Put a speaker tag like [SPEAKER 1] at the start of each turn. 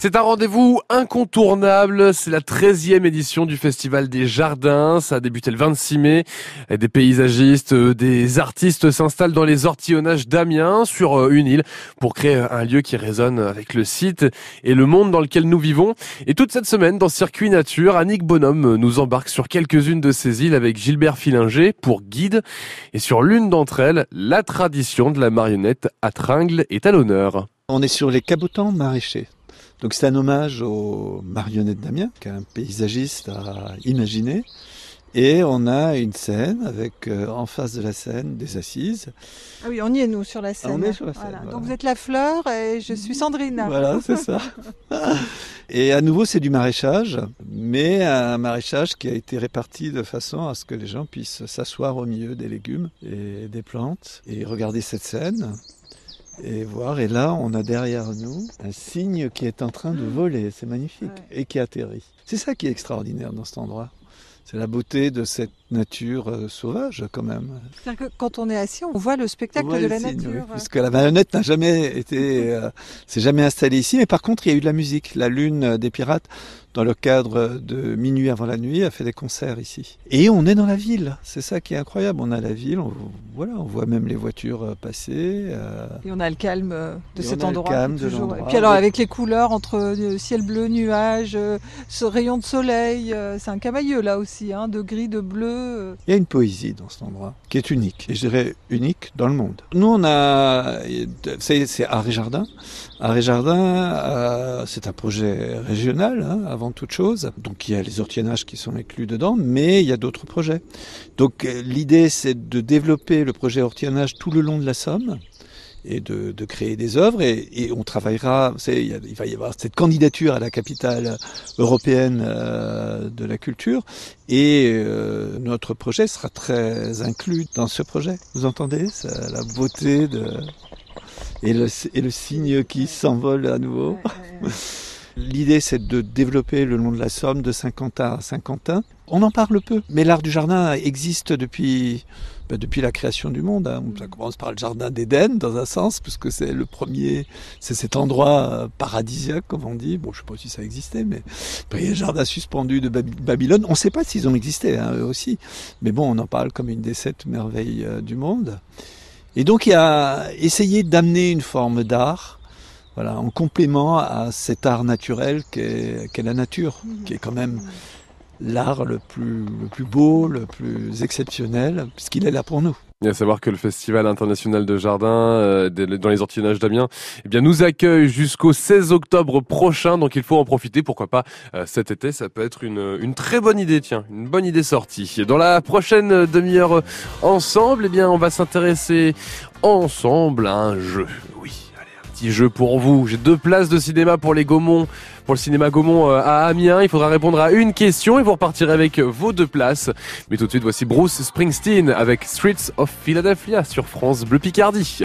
[SPEAKER 1] C'est un rendez-vous incontournable. C'est la 13e édition du Festival des Jardins. Ça a débuté le 26 mai. Des paysagistes, euh, des artistes s'installent dans les ortillonnages d'Amiens sur euh, une île pour créer un lieu qui résonne avec le site et le monde dans lequel nous vivons. Et toute cette semaine, dans Circuit Nature, Annick Bonhomme nous embarque sur quelques-unes de ces îles avec Gilbert Filinger pour guide. Et sur l'une d'entre elles, la tradition de la marionnette à tringle est à l'honneur.
[SPEAKER 2] On est sur les cabotants maraîchers. Donc c'est un hommage aux marionnettes d'Amiens qu'un paysagiste a imaginé. Et on a une scène avec euh, en face de la scène des assises.
[SPEAKER 3] Ah oui, on y est nous sur la scène.
[SPEAKER 2] On est sur la scène. Voilà.
[SPEAKER 3] Donc vous êtes la fleur et je suis Sandrine.
[SPEAKER 2] Voilà, c'est ça. et à nouveau, c'est du maraîchage, mais un maraîchage qui a été réparti de façon à ce que les gens puissent s'asseoir au milieu des légumes et des plantes et regarder cette scène et voir. Et là, on a derrière nous un cygne qui est en train de voler. C'est magnifique. Et qui atterrit. C'est ça qui est extraordinaire dans cet endroit. C'est la beauté de cette nature euh, sauvage quand même.
[SPEAKER 3] C'est-à-dire que quand on est assis, on voit le spectacle de la nature. Oui,
[SPEAKER 2] puisque la marionnette n'a jamais été, euh, s'est jamais installée ici, mais par contre il y a eu de la musique. La Lune des Pirates, dans le cadre de Minuit avant la nuit, a fait des concerts ici. Et on est dans la ville, c'est ça qui est incroyable. On a la ville, on, voilà, on voit même les voitures euh, passer.
[SPEAKER 3] Euh... Et on a le calme de
[SPEAKER 2] Et
[SPEAKER 3] cet
[SPEAKER 2] on a
[SPEAKER 3] endroit.
[SPEAKER 2] Le calme de l'endroit.
[SPEAKER 3] Et puis alors avec les couleurs entre ciel bleu, nuage, ce rayon de soleil, c'est un cavailleux là aussi, hein, de gris, de bleu.
[SPEAKER 2] Il y a une poésie dans cet endroit qui est unique, et je dirais unique dans le monde. Nous, on a, c'est Art et Jardin. Art et Jardin, euh, c'est un projet régional hein, avant toute chose. Donc il y a les ortillonnages qui sont inclus dedans, mais il y a d'autres projets. Donc l'idée, c'est de développer le projet ortillonnage tout le long de la Somme et de, de, créer des œuvres et, et on travaillera, il, y a, il, va y avoir cette candidature à la capitale européenne euh, de la culture et euh, notre projet sera très inclus dans ce projet. Vous entendez ça, la beauté de et le, et le signe qui s'envole à nouveau. L'idée, c'est de développer le long de la Somme, de Saint-Quentin à Saint-Quentin. On en parle peu, mais l'art du jardin existe depuis, ben depuis la création du monde. Hein. Ça commence par le jardin d'Éden, dans un sens, puisque c'est le premier, c'est cet endroit paradisiaque, comme on dit. Bon, je sais pas si ça existait, mais il y a le jardin suspendu de Babylone. On ne sait pas s'ils ont existé, hein, eux aussi. Mais bon, on en parle comme une des sept merveilles du monde. Et donc, il y a essayé d'amener une forme d'art voilà, en complément à cet art naturel qu'est qu la nature, mmh. qui est quand même l'art le plus, le plus beau, le plus exceptionnel, puisqu'il est là pour nous.
[SPEAKER 1] Et à savoir que le Festival international de jardin euh, dans les ortillonnages d'Amiens eh bien, nous accueille jusqu'au 16 octobre prochain, donc il faut en profiter, pourquoi pas euh, cet été, ça peut être une, une très bonne idée, tiens, une bonne idée sortie. Dans la prochaine demi-heure ensemble, eh bien, on va s'intéresser ensemble à un jeu, oui jeu pour vous. J'ai deux places de cinéma pour les Gaumont, pour le cinéma Gaumont à Amiens. Il faudra répondre à une question et vous repartirez avec vos deux places. Mais tout de suite, voici Bruce Springsteen avec Streets of Philadelphia sur France Bleu Picardie.